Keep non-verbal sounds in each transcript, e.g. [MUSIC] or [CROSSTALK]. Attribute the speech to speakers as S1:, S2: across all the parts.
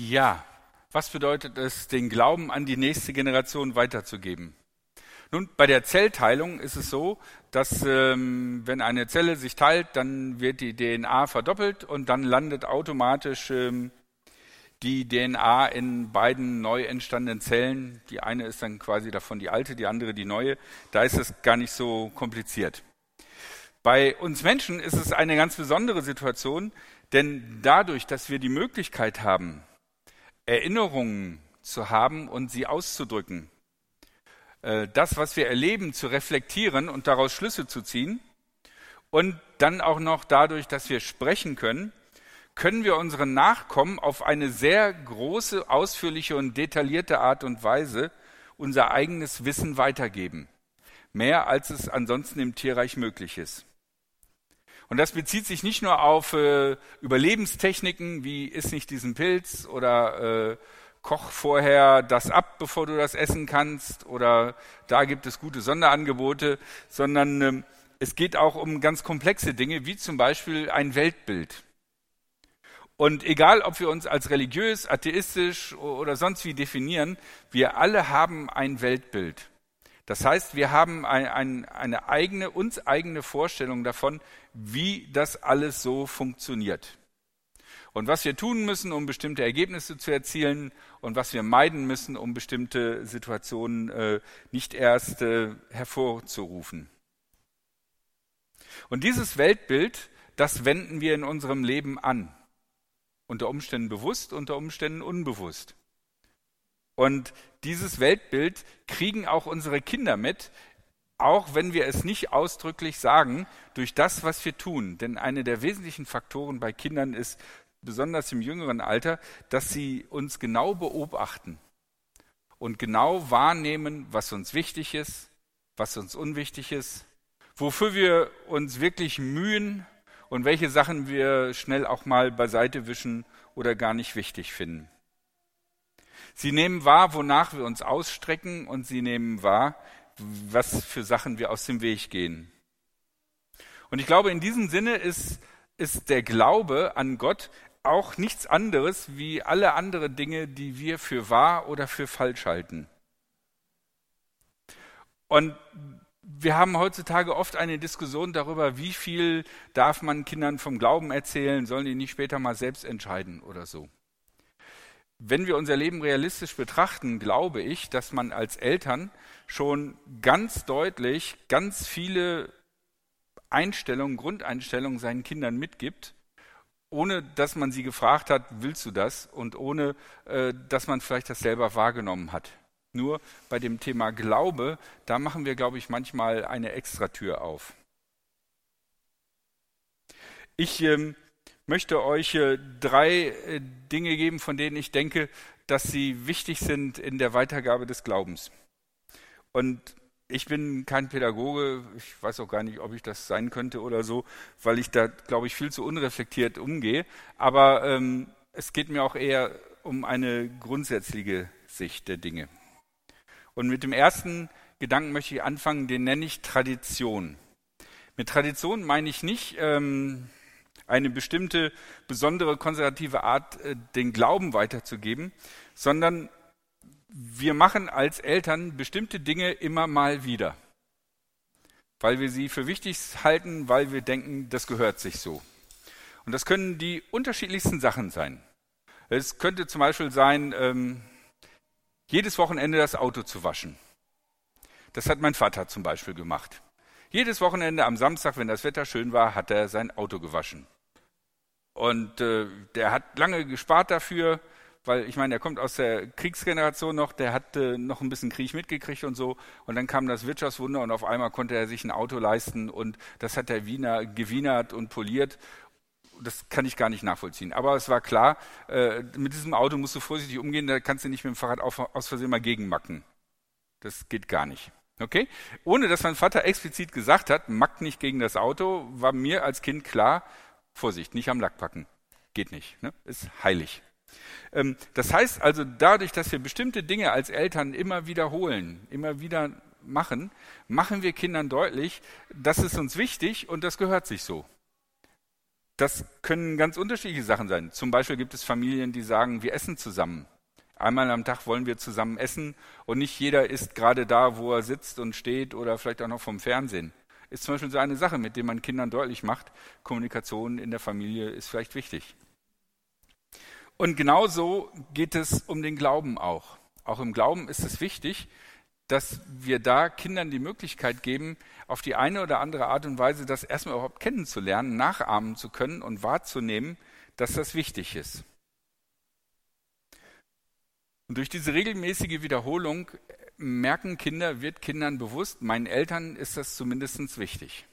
S1: Ja, was bedeutet es, den Glauben an die nächste Generation weiterzugeben? Nun, bei der Zellteilung ist es so, dass ähm, wenn eine Zelle sich teilt, dann wird die DNA verdoppelt und dann landet automatisch ähm, die DNA in beiden neu entstandenen Zellen. Die eine ist dann quasi davon die alte, die andere die neue. Da ist es gar nicht so kompliziert. Bei uns Menschen ist es eine ganz besondere Situation, denn dadurch, dass wir die Möglichkeit haben, Erinnerungen zu haben und sie auszudrücken, äh, das, was wir erleben, zu reflektieren und daraus Schlüsse zu ziehen und dann auch noch dadurch, dass wir sprechen können, können wir unseren Nachkommen auf eine sehr große, ausführliche und detaillierte Art und Weise unser eigenes Wissen weitergeben. Mehr als es ansonsten im Tierreich möglich ist. Und das bezieht sich nicht nur auf äh, Überlebenstechniken, wie isst nicht diesen Pilz oder äh, koch vorher das ab, bevor du das essen kannst oder da gibt es gute Sonderangebote, sondern äh, es geht auch um ganz komplexe Dinge, wie zum Beispiel ein Weltbild. Und egal, ob wir uns als religiös, atheistisch oder sonst wie definieren, wir alle haben ein Weltbild. Das heißt, wir haben ein, ein, eine eigene, uns eigene Vorstellung davon, wie das alles so funktioniert. Und was wir tun müssen, um bestimmte Ergebnisse zu erzielen und was wir meiden müssen, um bestimmte Situationen äh, nicht erst äh, hervorzurufen. Und dieses Weltbild, das wenden wir in unserem Leben an. Unter Umständen bewusst, unter Umständen unbewusst. Und dieses Weltbild kriegen auch unsere Kinder mit, auch wenn wir es nicht ausdrücklich sagen, durch das, was wir tun. Denn eine der wesentlichen Faktoren bei Kindern ist, besonders im jüngeren Alter, dass sie uns genau beobachten und genau wahrnehmen, was uns wichtig ist, was uns unwichtig ist, wofür wir uns wirklich mühen und welche Sachen wir schnell auch mal beiseite wischen oder gar nicht wichtig finden. Sie nehmen wahr, wonach wir uns ausstrecken und sie nehmen wahr, was für Sachen wir aus dem Weg gehen. Und ich glaube, in diesem Sinne ist, ist der Glaube an Gott auch nichts anderes wie alle anderen Dinge, die wir für wahr oder für falsch halten. Und wir haben heutzutage oft eine Diskussion darüber, wie viel darf man Kindern vom Glauben erzählen, sollen die nicht später mal selbst entscheiden oder so. Wenn wir unser Leben realistisch betrachten, glaube ich, dass man als Eltern schon ganz deutlich ganz viele Einstellungen, Grundeinstellungen seinen Kindern mitgibt, ohne dass man sie gefragt hat, willst du das? Und ohne äh, dass man vielleicht das selber wahrgenommen hat. Nur bei dem Thema Glaube, da machen wir, glaube ich, manchmal eine Extratür auf. Ich ähm, möchte euch äh, drei äh, Dinge geben, von denen ich denke, dass sie wichtig sind in der Weitergabe des Glaubens. Und ich bin kein Pädagoge, ich weiß auch gar nicht, ob ich das sein könnte oder so, weil ich da, glaube ich, viel zu unreflektiert umgehe. Aber ähm, es geht mir auch eher um eine grundsätzliche Sicht der Dinge. Und mit dem ersten Gedanken möchte ich anfangen, den nenne ich Tradition. Mit Tradition meine ich nicht, ähm, eine bestimmte besondere konservative Art, äh, den Glauben weiterzugeben, sondern wir machen als Eltern bestimmte Dinge immer mal wieder, weil wir sie für wichtig halten, weil wir denken, das gehört sich so. Und das können die unterschiedlichsten Sachen sein. Es könnte zum Beispiel sein, ähm, jedes Wochenende das Auto zu waschen. Das hat mein Vater zum Beispiel gemacht. Jedes Wochenende am Samstag, wenn das Wetter schön war, hat er sein Auto gewaschen. Und äh, der hat lange gespart dafür, weil ich meine, er kommt aus der Kriegsgeneration noch, der hat äh, noch ein bisschen Krieg mitgekriegt und so. Und dann kam das Wirtschaftswunder und auf einmal konnte er sich ein Auto leisten und das hat der Wiener gewienert und poliert. Das kann ich gar nicht nachvollziehen. Aber es war klar, äh, mit diesem Auto musst du vorsichtig umgehen, da kannst du nicht mit dem Fahrrad auf, aus Versehen mal gegenmacken. Das geht gar nicht. Okay? Ohne dass mein Vater explizit gesagt hat, mack nicht gegen das Auto, war mir als Kind klar, Vorsicht, nicht am Lack packen. Geht nicht. Ne? Ist heilig. Ähm, das heißt also, dadurch, dass wir bestimmte Dinge als Eltern immer wiederholen, immer wieder machen, machen wir Kindern deutlich, das ist uns wichtig und das gehört sich so. Das können ganz unterschiedliche Sachen sein. Zum Beispiel gibt es Familien, die sagen, wir essen zusammen. Einmal am Tag wollen wir zusammen essen und nicht jeder ist gerade da, wo er sitzt und steht oder vielleicht auch noch vom Fernsehen. Ist zum Beispiel so eine Sache, mit der man Kindern deutlich macht, Kommunikation in der Familie ist vielleicht wichtig. Und genauso geht es um den Glauben auch. Auch im Glauben ist es wichtig, dass wir da Kindern die Möglichkeit geben, auf die eine oder andere Art und Weise das erstmal überhaupt kennenzulernen, nachahmen zu können und wahrzunehmen, dass das wichtig ist. Und durch diese regelmäßige Wiederholung merken Kinder, wird Kindern bewusst, meinen Eltern ist das zumindest wichtig.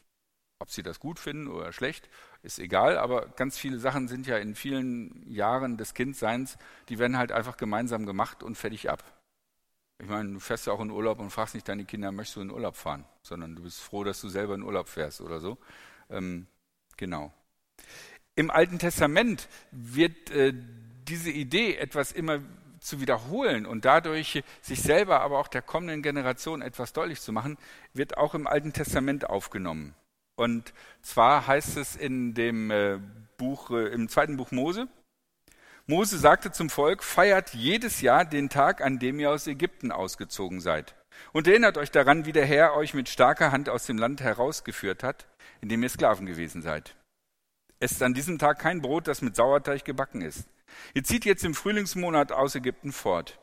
S1: Ob sie das gut finden oder schlecht, ist egal, aber ganz viele Sachen sind ja in vielen Jahren des Kindseins, die werden halt einfach gemeinsam gemacht und fertig ab. Ich meine, du fährst ja auch in Urlaub und fragst nicht deine Kinder, möchtest du in Urlaub fahren, sondern du bist froh, dass du selber in Urlaub fährst oder so. Ähm, genau. Im Alten Testament wird äh, diese Idee, etwas immer zu wiederholen und dadurch sich selber, aber auch der kommenden Generation etwas deutlich zu machen, wird auch im Alten Testament aufgenommen. Und zwar heißt es in dem äh, Buch, äh, im zweiten Buch Mose, Mose sagte zum Volk, feiert jedes Jahr den Tag, an dem ihr aus Ägypten ausgezogen seid. Und erinnert euch daran, wie der Herr euch mit starker Hand aus dem Land herausgeführt hat, in dem ihr Sklaven gewesen seid. Esst an diesem Tag kein Brot, das mit Sauerteig gebacken ist. Ihr zieht jetzt im Frühlingsmonat aus Ägypten fort.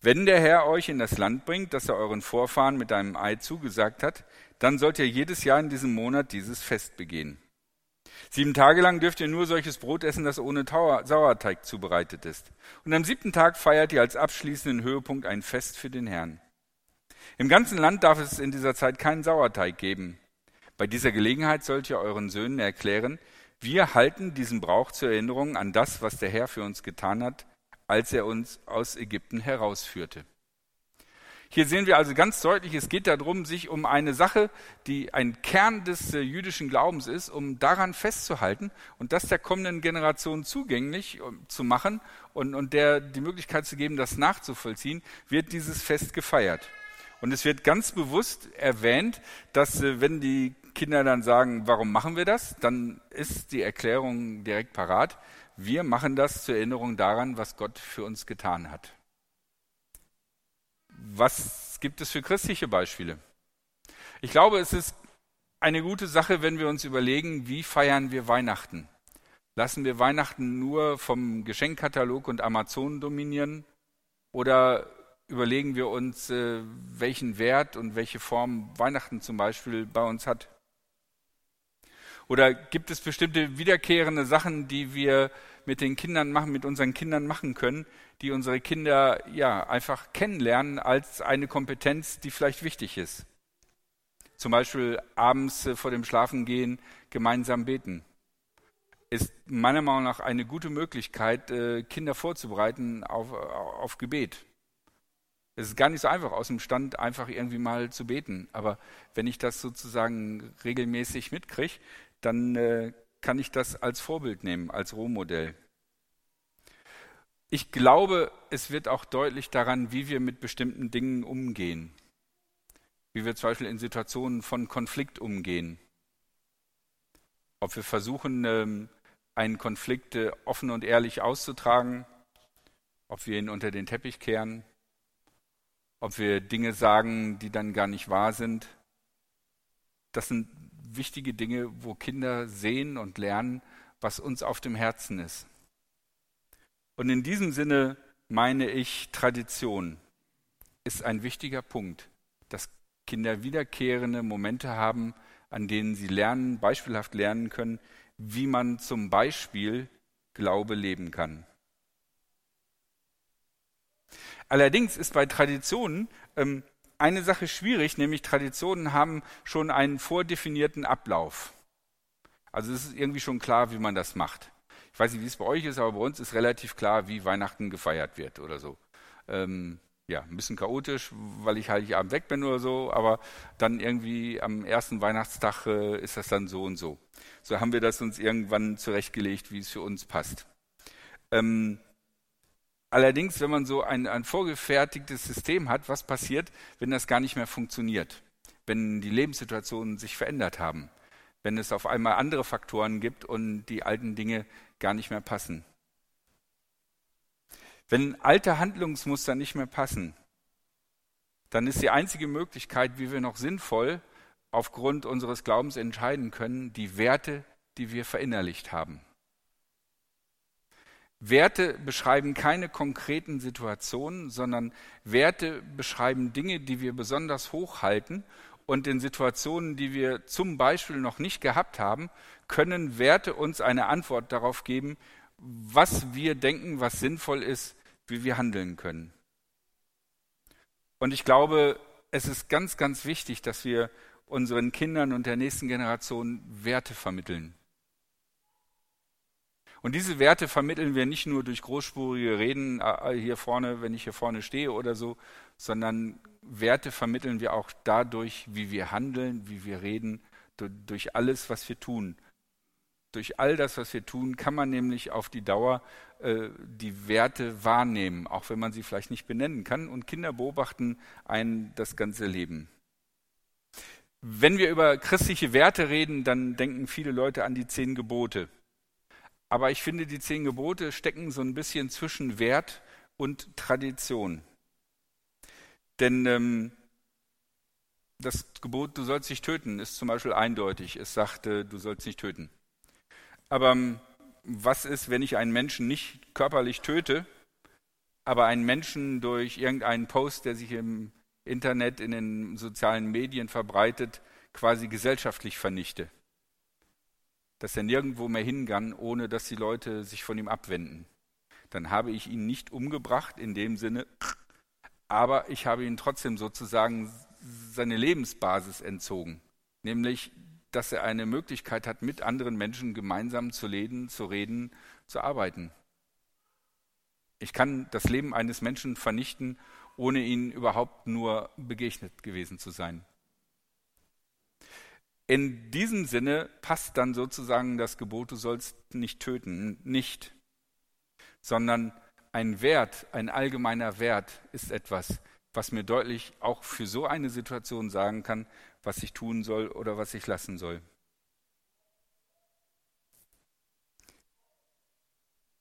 S1: Wenn der Herr euch in das Land bringt, das er euren Vorfahren mit einem Ei zugesagt hat, dann sollt ihr jedes Jahr in diesem Monat dieses Fest begehen. Sieben Tage lang dürft ihr nur solches Brot essen, das ohne Sauerteig zubereitet ist. Und am siebten Tag feiert ihr als abschließenden Höhepunkt ein Fest für den Herrn. Im ganzen Land darf es in dieser Zeit keinen Sauerteig geben. Bei dieser Gelegenheit sollt ihr euren Söhnen erklären, wir halten diesen Brauch zur Erinnerung an das, was der Herr für uns getan hat, als er uns aus Ägypten herausführte. Hier sehen wir also ganz deutlich, es geht darum, sich um eine Sache, die ein Kern des äh, jüdischen Glaubens ist, um daran festzuhalten und das der kommenden Generation zugänglich zu machen und, und der die Möglichkeit zu geben, das nachzuvollziehen, wird dieses Fest gefeiert. Und es wird ganz bewusst erwähnt, dass äh, wenn die Kinder dann sagen, warum machen wir das, dann ist die Erklärung direkt parat. Wir machen das zur Erinnerung daran, was Gott für uns getan hat. Was gibt es für christliche Beispiele? Ich glaube, es ist eine gute Sache, wenn wir uns überlegen, wie feiern wir Weihnachten. Lassen wir Weihnachten nur vom Geschenkkatalog und Amazon dominieren oder überlegen wir uns, äh, welchen Wert und welche Form Weihnachten zum Beispiel bei uns hat? Oder gibt es bestimmte wiederkehrende Sachen, die wir mit den Kindern machen, mit unseren Kindern machen können, die unsere Kinder ja einfach kennenlernen als eine Kompetenz, die vielleicht wichtig ist? Zum Beispiel abends äh, vor dem Schlafengehen gemeinsam beten. Ist meiner Meinung nach eine gute Möglichkeit, äh, Kinder vorzubereiten auf, auf Gebet. Es ist gar nicht so einfach, aus dem Stand einfach irgendwie mal zu beten. Aber wenn ich das sozusagen regelmäßig mitkriege, dann äh, kann ich das als Vorbild nehmen, als Rohmodell. Ich glaube, es wird auch deutlich daran, wie wir mit bestimmten Dingen umgehen. Wie wir zum Beispiel in Situationen von Konflikt umgehen. Ob wir versuchen, ähm, einen Konflikt äh, offen und ehrlich auszutragen, ob wir ihn unter den Teppich kehren, ob wir Dinge sagen, die dann gar nicht wahr sind. Das sind wichtige Dinge, wo Kinder sehen und lernen, was uns auf dem Herzen ist. Und in diesem Sinne meine ich, Tradition ist ein wichtiger Punkt, dass Kinder wiederkehrende Momente haben, an denen sie lernen, beispielhaft lernen können, wie man zum Beispiel Glaube leben kann. Allerdings ist bei Traditionen ähm, eine Sache schwierig, nämlich Traditionen haben schon einen vordefinierten Ablauf. Also es ist irgendwie schon klar, wie man das macht. Ich weiß nicht, wie es bei euch ist, aber bei uns ist relativ klar, wie Weihnachten gefeiert wird oder so. Ähm, ja, ein bisschen chaotisch, weil ich Heiligabend weg bin oder so, aber dann irgendwie am ersten Weihnachtstag äh, ist das dann so und so. So haben wir das uns irgendwann zurechtgelegt, wie es für uns passt. Ähm, Allerdings, wenn man so ein, ein vorgefertigtes System hat, was passiert, wenn das gar nicht mehr funktioniert? Wenn die Lebenssituationen sich verändert haben? wenn es auf einmal andere Faktoren gibt und die alten Dinge gar nicht mehr passen. Wenn alte Handlungsmuster nicht mehr passen, dann ist die einzige Möglichkeit, wie wir noch sinnvoll aufgrund unseres Glaubens entscheiden können, die Werte, die wir verinnerlicht haben. Werte beschreiben keine konkreten Situationen, sondern Werte beschreiben Dinge, die wir besonders hochhalten. Und in Situationen, die wir zum Beispiel noch nicht gehabt haben, können Werte uns eine Antwort darauf geben, was wir denken, was sinnvoll ist, wie wir handeln können. Und ich glaube, es ist ganz, ganz wichtig, dass wir unseren Kindern und der nächsten Generation Werte vermitteln. Und diese Werte vermitteln wir nicht nur durch großspurige Reden äh, äh, hier vorne, wenn ich hier vorne stehe oder so, sondern Werte vermitteln wir auch dadurch, wie wir handeln, wie wir reden, durch alles, was wir tun. Durch all das, was wir tun, kann man nämlich auf die Dauer äh, die Werte wahrnehmen, auch wenn man sie vielleicht nicht benennen kann. Und Kinder beobachten einen das ganze Leben. Wenn wir über christliche Werte reden, dann denken viele Leute an die zehn Gebote. Aber ich finde, die zehn Gebote stecken so ein bisschen zwischen Wert und Tradition. Denn ähm, das Gebot, du sollst nicht töten, ist zum Beispiel eindeutig. Es sagte, du sollst nicht töten. Aber ähm, was ist, wenn ich einen Menschen nicht körperlich töte, aber einen Menschen durch irgendeinen Post, der sich im Internet, in den sozialen Medien verbreitet, quasi gesellschaftlich vernichte? Dass er nirgendwo mehr hingann, ohne dass die Leute sich von ihm abwenden. Dann habe ich ihn nicht umgebracht in dem Sinne, aber ich habe ihn trotzdem sozusagen seine Lebensbasis entzogen, nämlich dass er eine Möglichkeit hat, mit anderen Menschen gemeinsam zu leben, zu reden, zu arbeiten. Ich kann das Leben eines Menschen vernichten, ohne ihn überhaupt nur begegnet gewesen zu sein. In diesem Sinne passt dann sozusagen das Gebot, du sollst nicht töten, nicht, sondern ein Wert, ein allgemeiner Wert ist etwas, was mir deutlich auch für so eine Situation sagen kann, was ich tun soll oder was ich lassen soll.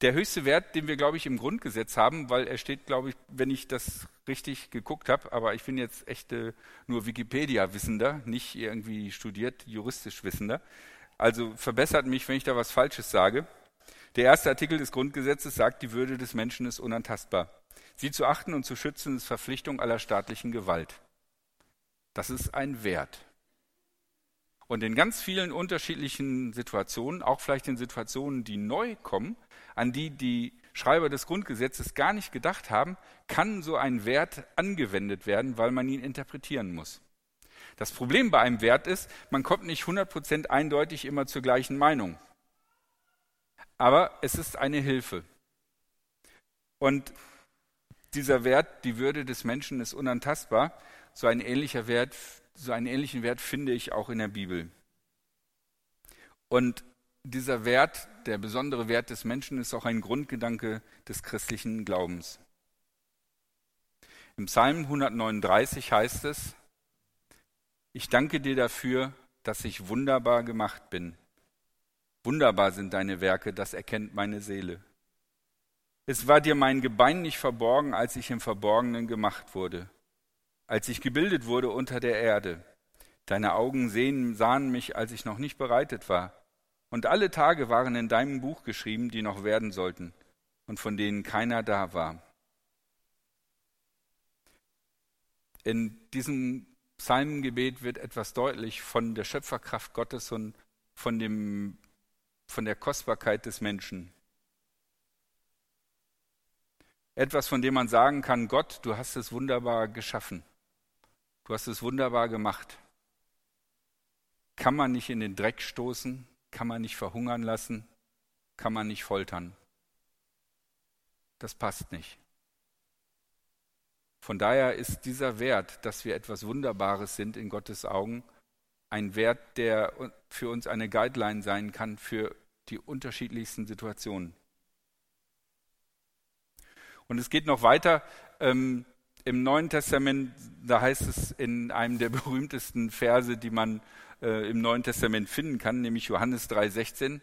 S1: Der höchste Wert, den wir, glaube ich, im Grundgesetz haben, weil er steht, glaube ich, wenn ich das richtig geguckt habe, aber ich bin jetzt echt äh, nur Wikipedia-Wissender, nicht irgendwie studiert, juristisch Wissender. Also verbessert mich, wenn ich da was Falsches sage. Der erste Artikel des Grundgesetzes sagt, die Würde des Menschen ist unantastbar. Sie zu achten und zu schützen ist Verpflichtung aller staatlichen Gewalt. Das ist ein Wert. Und in ganz vielen unterschiedlichen Situationen, auch vielleicht in Situationen, die neu kommen, an die die Schreiber des Grundgesetzes gar nicht gedacht haben, kann so ein Wert angewendet werden, weil man ihn interpretieren muss. Das Problem bei einem Wert ist, man kommt nicht 100% eindeutig immer zur gleichen Meinung. Aber es ist eine Hilfe. Und dieser Wert, die Würde des Menschen ist unantastbar. So ein ähnlicher Wert, so einen ähnlichen Wert finde ich auch in der Bibel. Und dieser Wert, der besondere Wert des Menschen, ist auch ein Grundgedanke des christlichen Glaubens. Im Psalm 139 heißt es, ich danke dir dafür, dass ich wunderbar gemacht bin. Wunderbar sind deine Werke, das erkennt meine Seele. Es war dir mein Gebein nicht verborgen, als ich im Verborgenen gemacht wurde, als ich gebildet wurde unter der Erde. Deine Augen sehen, sahen mich, als ich noch nicht bereitet war und alle Tage waren in deinem Buch geschrieben, die noch werden sollten und von denen keiner da war. In diesem Psalmengebet wird etwas deutlich von der Schöpferkraft Gottes und von, dem, von der Kostbarkeit des Menschen. Etwas, von dem man sagen kann, Gott, du hast es wunderbar geschaffen. Du hast es wunderbar gemacht. Kann man nicht in den Dreck stoßen, kann man nicht verhungern lassen, kann man nicht foltern. Das passt nicht. Von daher ist dieser Wert, dass wir etwas Wunderbares sind in Gottes Augen, ein Wert, der für uns eine Guideline sein kann für die unterschiedlichsten Situationen. Und es geht noch weiter. Ähm, Im Neuen Testament, da heißt es in einem der [LAUGHS] berühmtesten Verse, die man äh, im Neuen Testament finden kann, nämlich Johannes 3,16.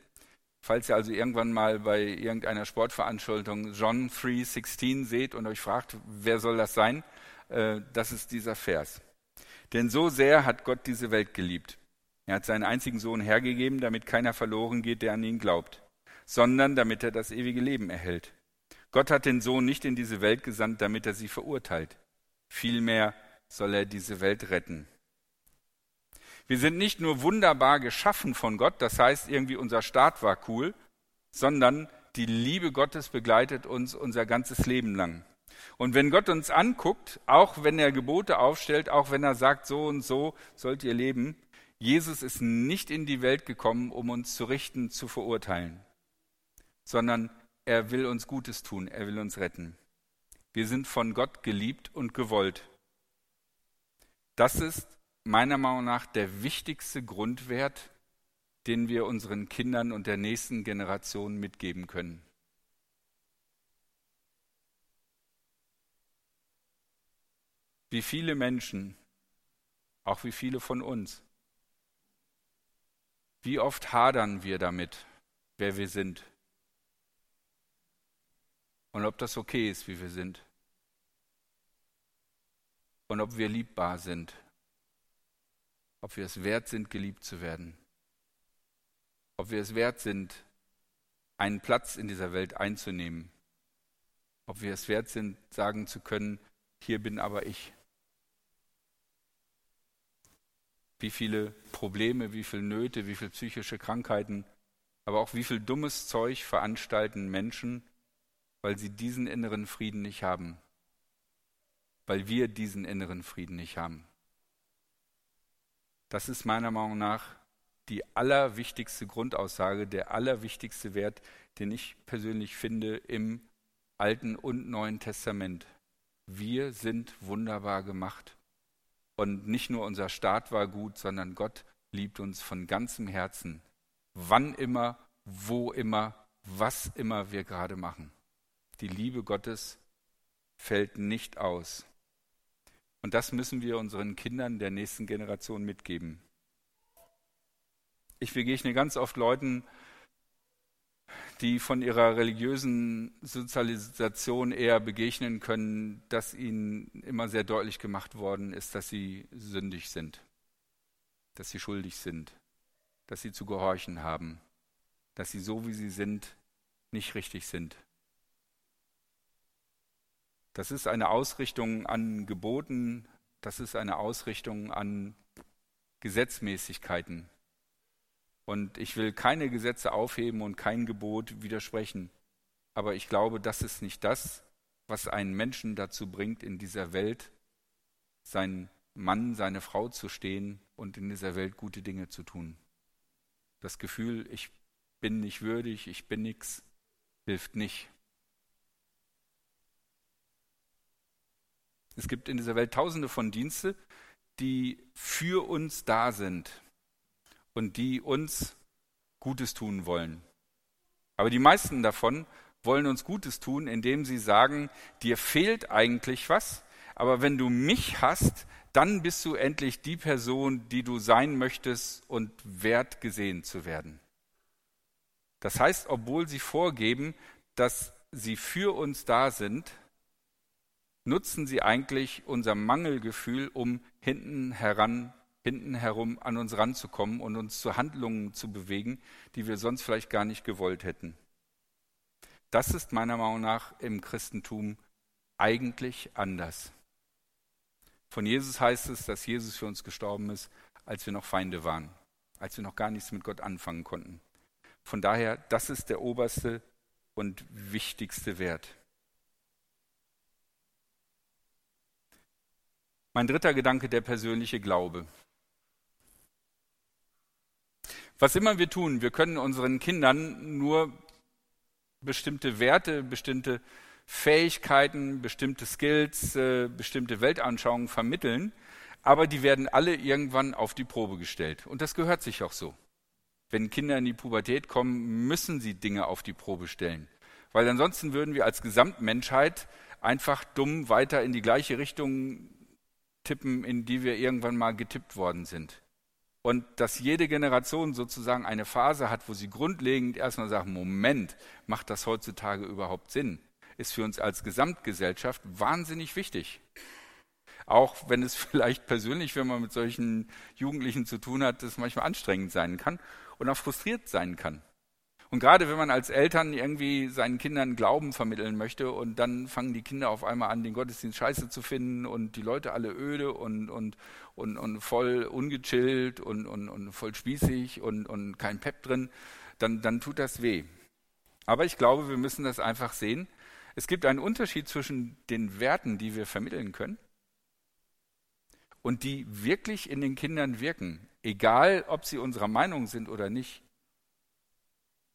S1: Falls ihr also irgendwann mal bei irgendeiner Sportveranstaltung John 3,16 seht und euch fragt, wer soll das sein, äh, das ist dieser Vers. Denn so sehr hat Gott diese Welt geliebt. Er hat seinen einzigen Sohn hergegeben, damit keiner verloren geht, der an ihn glaubt, sondern damit er das ewige Leben erhält. Gott hat den Sohn nicht in diese Welt gesandt, damit er sie verurteilt. Vielmehr soll er diese Welt retten. Wir sind nicht nur wunderbar geschaffen von Gott, das heißt irgendwie unser Start war cool, sondern die Liebe Gottes begleitet uns unser ganzes Leben lang. Und wenn Gott uns anguckt, auch wenn er Gebote aufstellt, auch wenn er sagt, so und so sollt ihr leben, Jesus ist nicht in die Welt gekommen, um uns zu richten, zu verurteilen, sondern er will uns Gutes tun, er will uns retten. Wir sind von Gott geliebt und gewollt. Das ist meiner Meinung nach der wichtigste Grundwert, den wir unseren Kindern und der nächsten Generation mitgeben können. Wie viele Menschen, auch wie viele von uns, wie oft hadern wir damit, wer wir sind? Und ob das okay ist, wie wir sind? Und ob wir liebbar sind ob wir es wert sind, geliebt zu werden, ob wir es wert sind, einen Platz in dieser Welt einzunehmen, ob wir es wert sind, sagen zu können, hier bin aber ich. Wie viele Probleme, wie viele Nöte, wie viele psychische Krankheiten, aber auch wie viel dummes Zeug veranstalten Menschen, weil sie diesen inneren Frieden nicht haben, weil wir diesen inneren Frieden nicht haben. Das ist meiner Meinung nach die allerwichtigste Grundaussage, der allerwichtigste Wert, den ich persönlich finde im Alten und Neuen Testament. Wir sind wunderbar gemacht. Und nicht nur unser Staat war gut, sondern Gott liebt uns von ganzem Herzen. Wann immer, wo immer, was immer wir gerade machen. Die Liebe Gottes fällt nicht aus. Und das müssen wir unseren Kindern der nächsten Generation mitgeben. Ich begegne ganz oft Leuten, die von ihrer religiösen Sozialisation eher begegnen können, dass ihnen immer sehr deutlich gemacht worden ist, dass sie sündig sind, dass sie schuldig sind, dass sie zu gehorchen haben, dass sie so wie sie sind nicht richtig sind. Das ist eine Ausrichtung an Geboten, das ist eine Ausrichtung an Gesetzmäßigkeiten. Und ich will keine Gesetze aufheben und kein Gebot widersprechen. Aber ich glaube, das ist nicht das, was einen Menschen dazu bringt, in dieser Welt sein Mann, seine Frau zu stehen und in dieser Welt gute Dinge zu tun. Das Gefühl, ich bin nicht würdig, ich bin nichts, hilft nicht. Es gibt in dieser Welt tausende von Dienste, die für uns da sind und die uns Gutes tun wollen. Aber die meisten davon wollen uns Gutes tun, indem sie sagen, dir fehlt eigentlich was, aber wenn du mich hast, dann bist du endlich die Person, die du sein möchtest und wert gesehen zu werden. Das heißt, obwohl sie vorgeben, dass sie für uns da sind, nutzen sie eigentlich unser Mangelgefühl, um hinten heran, hinten herum an uns ranzukommen und uns zu Handlungen zu bewegen, die wir sonst vielleicht gar nicht gewollt hätten. Das ist meiner Meinung nach im Christentum eigentlich anders. Von Jesus heißt es, dass Jesus für uns gestorben ist, als wir noch Feinde waren, als wir noch gar nichts mit Gott anfangen konnten. Von daher, das ist der oberste und wichtigste Wert. Mein dritter Gedanke, der persönliche Glaube. Was immer wir tun, wir können unseren Kindern nur bestimmte Werte, bestimmte Fähigkeiten, bestimmte Skills, äh, bestimmte Weltanschauungen vermitteln, aber die werden alle irgendwann auf die Probe gestellt. Und das gehört sich auch so. Wenn Kinder in die Pubertät kommen, müssen sie Dinge auf die Probe stellen. Weil ansonsten würden wir als Gesamtmenschheit einfach dumm weiter in die gleiche Richtung tippen, in die wir irgendwann mal getippt worden sind. Und dass jede Generation sozusagen eine Phase hat, wo sie grundlegend erstmal sagt, Moment, macht das heutzutage überhaupt Sinn? Ist für uns als Gesamtgesellschaft wahnsinnig wichtig. Auch wenn es [LAUGHS] vielleicht persönlich, wenn man mit solchen Jugendlichen zu tun hat, das manchmal anstrengend sein kann und auch frustriert sein kann. Und gerade wenn man als Eltern irgendwie seinen Kindern Glauben vermitteln möchte und dann fangen die Kinder auf einmal an, den Gottesdienst scheiße zu finden und die Leute alle öde und, und, und, und voll ungechillt und, und, und voll spießig und, und kein Pep drin, dann, dann tut das weh. Aber ich glaube, wir müssen das einfach sehen. Es gibt einen Unterschied zwischen den Werten, die wir vermitteln können und die wirklich in den Kindern wirken, egal ob sie unserer Meinung sind oder nicht.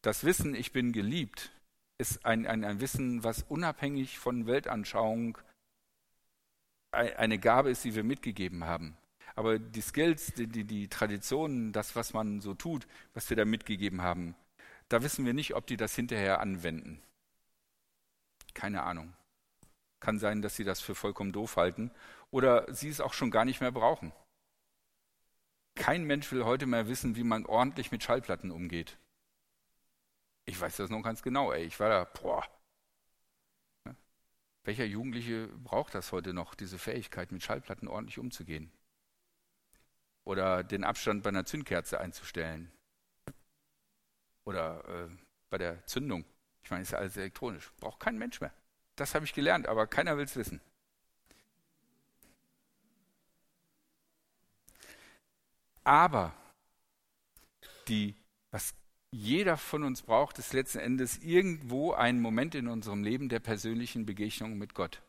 S1: Das Wissen, ich bin geliebt, ist ein, ein, ein Wissen, was unabhängig von Weltanschauung eine Gabe ist, die wir mitgegeben haben. Aber die Skills, die, die, die Traditionen, das, was man so tut, was wir da mitgegeben haben, da wissen wir nicht, ob die das hinterher anwenden. Keine Ahnung. Kann sein, dass sie das für vollkommen doof halten oder sie es auch schon gar nicht mehr brauchen. Kein Mensch will heute mehr wissen, wie man ordentlich mit Schallplatten umgeht. Ich weiß das noch ganz genau, ey. Ich war da, boah. Welcher Jugendliche braucht das heute noch, diese Fähigkeit, mit Schallplatten ordentlich umzugehen? Oder den Abstand bei einer Zündkerze einzustellen? Oder äh, bei der Zündung? Ich meine, ist ja alles elektronisch. Braucht kein Mensch mehr. Das habe ich gelernt, aber keiner will es wissen. Aber die, was jeder von uns braucht es letzten Endes irgendwo einen Moment in unserem Leben der persönlichen Begegnung mit Gott.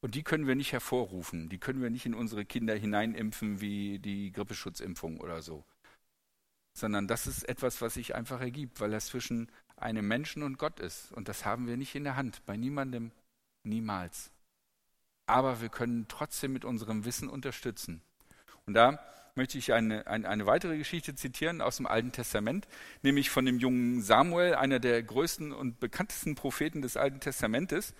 S1: Und die können wir nicht hervorrufen, die können wir nicht in unsere Kinder hineinimpfen wie die Grippeschutzimpfung oder so, sondern das ist etwas, was sich einfach ergibt, weil das zwischen einem Menschen und Gott ist. Und das haben wir nicht in der Hand, bei niemandem, niemals. Aber wir können trotzdem mit unserem Wissen unterstützen. Und da möchte ich eine, eine, eine, weitere Geschichte zitieren aus dem Alten Testament, nämlich von dem jungen Samuel, einer der größten und bekanntesten Propheten des Alten Testamentes,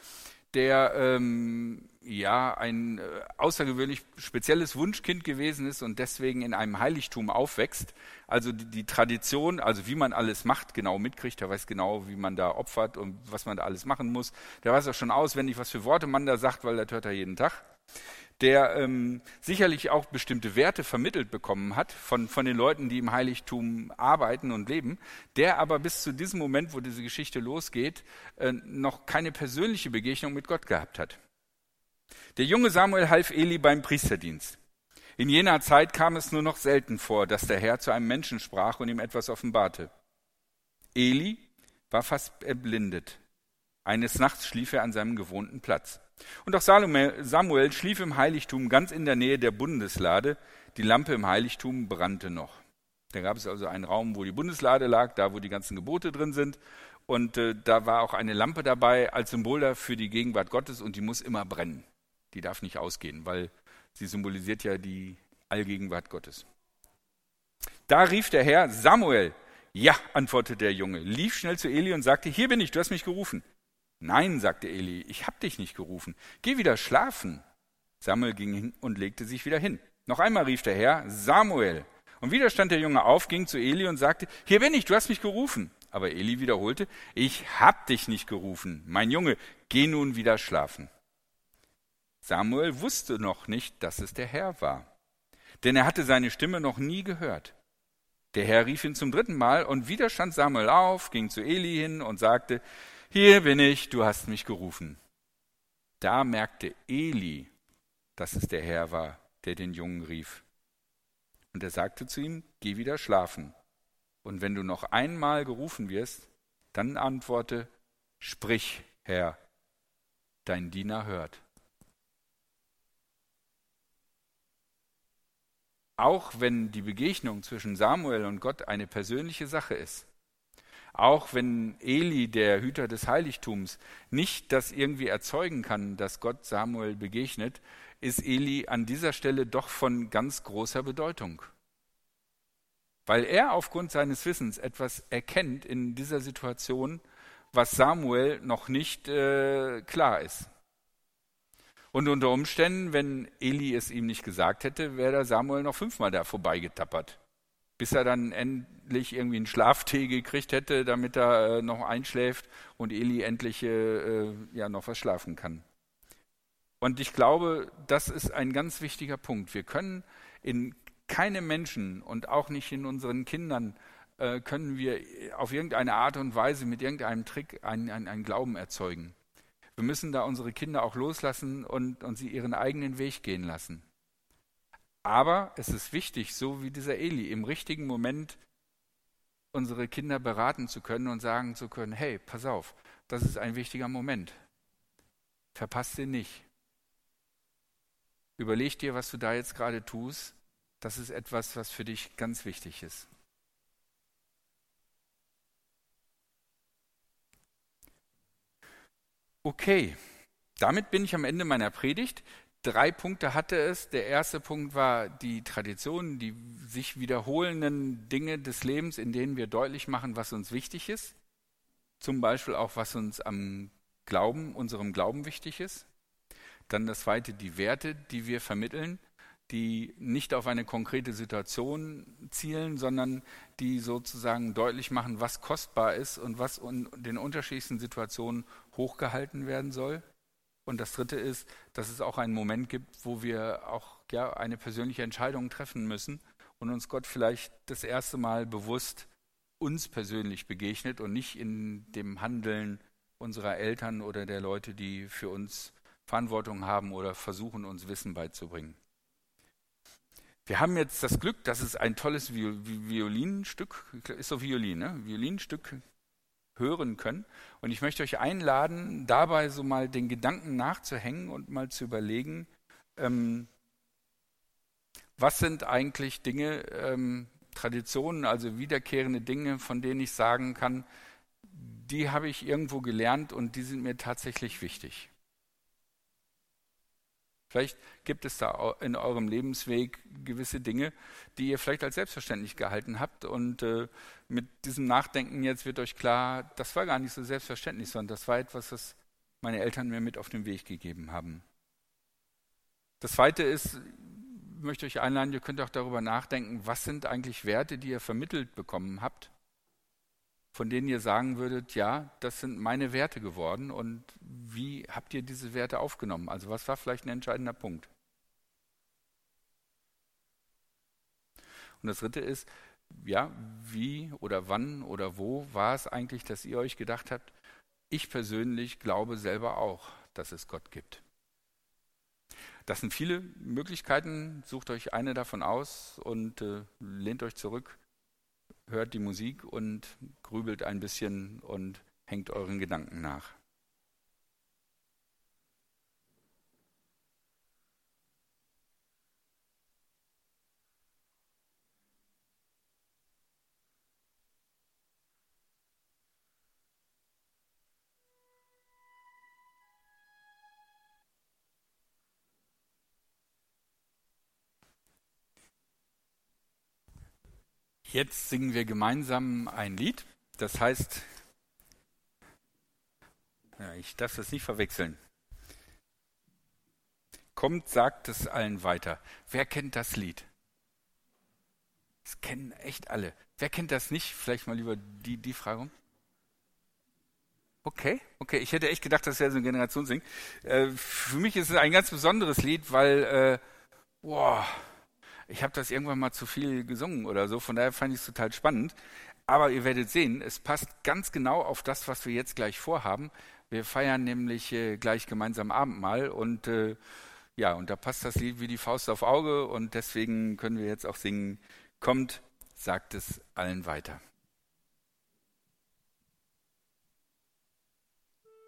S1: der ähm, ja ein äh, außergewöhnlich spezielles Wunschkind gewesen ist und deswegen in einem Heiligtum aufwächst. Also die, die, Tradition, also wie man alles macht, genau mitkriegt. Er weiß genau, wie man da opfert und was man da alles machen muss. Der weiß auch schon auswendig, was für Worte man da sagt, weil das hört er jeden Tag der ähm, sicherlich auch bestimmte Werte vermittelt bekommen hat von, von den Leuten, die im Heiligtum arbeiten und leben, der aber bis zu diesem Moment, wo diese Geschichte losgeht, äh, noch keine persönliche Begegnung mit Gott gehabt hat. Der junge Samuel half Eli beim Priesterdienst. In jener Zeit kam es nur noch selten vor, dass der Herr zu einem Menschen sprach und ihm etwas offenbarte. Eli war fast erblindet. Eines Nachts schlief er an seinem gewohnten Platz. Und auch Samuel schlief im Heiligtum ganz in der Nähe der Bundeslade. Die Lampe im Heiligtum brannte noch. Da gab es also einen Raum, wo die Bundeslade lag, da wo die ganzen Gebote drin sind. Und äh, da war auch eine Lampe dabei als Symbol dafür die Gegenwart Gottes und die muss immer brennen. Die darf nicht ausgehen, weil sie symbolisiert ja die Allgegenwart Gottes. Da rief der Herr Samuel. Ja, antwortete der Junge, lief schnell zu Eli und sagte, hier bin ich, du hast mich gerufen. Nein, sagte Eli, ich hab dich nicht gerufen. Geh wieder schlafen. Samuel ging hin und legte sich wieder hin. Noch einmal rief der Herr, Samuel. Und wieder stand der Junge auf, ging zu Eli und sagte, hier bin ich, du hast mich gerufen. Aber Eli wiederholte, ich hab dich nicht gerufen. Mein Junge, geh nun wieder schlafen. Samuel wusste noch nicht, dass es der Herr war. Denn er hatte seine Stimme noch nie gehört. Der Herr rief ihn zum dritten Mal und wieder stand Samuel auf, ging zu Eli hin und sagte, hier bin ich, du hast mich gerufen. Da merkte Eli, dass es der Herr war, der den Jungen rief. Und er sagte zu ihm, geh wieder schlafen. Und wenn du noch einmal gerufen wirst, dann antworte, sprich, Herr, dein Diener hört. Auch wenn die Begegnung zwischen Samuel und Gott eine persönliche Sache ist, auch wenn Eli, der Hüter des Heiligtums, nicht das irgendwie erzeugen kann, dass Gott Samuel begegnet, ist Eli an dieser Stelle doch von ganz großer Bedeutung. Weil er aufgrund seines Wissens etwas erkennt in dieser Situation, was Samuel noch nicht äh, klar ist. Und unter Umständen, wenn Eli es ihm nicht gesagt hätte, wäre Samuel noch fünfmal da vorbeigetappert, bis er dann endlich irgendwie einen Schlaftee gekriegt hätte, damit er äh, noch einschläft und Eli endlich äh, ja noch was schlafen kann. Und ich glaube, das ist ein ganz wichtiger Punkt. Wir können in keinem Menschen und auch nicht in unseren Kindern äh, können wir auf irgendeine Art und Weise mit irgendeinem Trick einen, einen, einen Glauben erzeugen. Wir müssen da unsere Kinder auch loslassen und, und sie ihren eigenen Weg gehen lassen. Aber es ist wichtig, so wie dieser Eli, im richtigen Moment unsere Kinder beraten zu können und sagen zu können, hey, pass auf, das ist ein wichtiger Moment. Verpasst ihn nicht. Überleg dir, was du da jetzt gerade tust. Das ist etwas, was für dich ganz wichtig ist. Okay, damit bin ich am Ende meiner Predigt. Drei Punkte hatte es. Der erste Punkt war die Traditionen, die sich wiederholenden Dinge des Lebens, in denen wir deutlich machen, was uns wichtig ist. Zum Beispiel auch, was uns am Glauben, unserem Glauben wichtig ist. Dann das zweite, die Werte, die wir vermitteln, die nicht auf eine konkrete Situation zielen, sondern die sozusagen deutlich machen, was kostbar ist und was in den unterschiedlichsten Situationen hochgehalten werden soll. Und das Dritte ist, dass es auch einen Moment gibt, wo wir auch ja, eine persönliche Entscheidung treffen müssen und uns Gott vielleicht das erste Mal bewusst uns persönlich begegnet und nicht in dem Handeln unserer Eltern oder der Leute, die für uns Verantwortung haben oder versuchen, uns Wissen beizubringen. Wir haben jetzt das Glück, dass es ein tolles Violinstück, ist so Violin, ne? Violinstück hören können. Und ich möchte euch einladen, dabei so mal den Gedanken nachzuhängen und mal zu überlegen, ähm, was sind eigentlich Dinge, ähm, Traditionen, also wiederkehrende Dinge, von denen ich sagen kann, die habe ich irgendwo gelernt und die sind mir tatsächlich wichtig. Vielleicht gibt es da in eurem Lebensweg gewisse Dinge, die ihr vielleicht als selbstverständlich gehalten habt. Und äh, mit diesem Nachdenken jetzt wird euch klar, das war gar nicht so selbstverständlich, sondern das war etwas, was meine Eltern mir mit auf den Weg gegeben haben. Das Zweite ist, ich möchte euch einladen, ihr könnt auch darüber nachdenken, was sind eigentlich Werte, die ihr vermittelt bekommen habt von denen ihr sagen würdet, ja, das sind meine Werte geworden und wie habt ihr diese Werte aufgenommen? Also was war vielleicht ein entscheidender Punkt? Und das Dritte ist, ja, wie oder wann oder wo war es eigentlich, dass ihr euch gedacht habt, ich persönlich glaube selber auch, dass es Gott gibt. Das sind viele Möglichkeiten, sucht euch eine davon aus und äh, lehnt euch zurück hört die Musik und grübelt ein bisschen und hängt euren Gedanken nach. Jetzt singen wir gemeinsam ein Lied. Das heißt, ja, ich darf das nicht verwechseln. Kommt, sagt es allen weiter. Wer kennt das Lied? Das kennen echt alle. Wer kennt das nicht? Vielleicht mal lieber die, die Frage. Okay, okay. Ich hätte echt gedacht, das wäre so ein Generationsding. Äh, für mich ist es ein ganz besonderes Lied, weil, äh, boah, ich habe das irgendwann mal zu viel gesungen oder so, von daher fand ich es total spannend. Aber ihr werdet sehen, es passt ganz genau auf das, was wir jetzt gleich vorhaben. Wir feiern nämlich äh, gleich gemeinsam Abendmahl und äh, ja, und da passt das Lied wie die Faust auf Auge und deswegen können wir jetzt auch singen, kommt, sagt es allen weiter.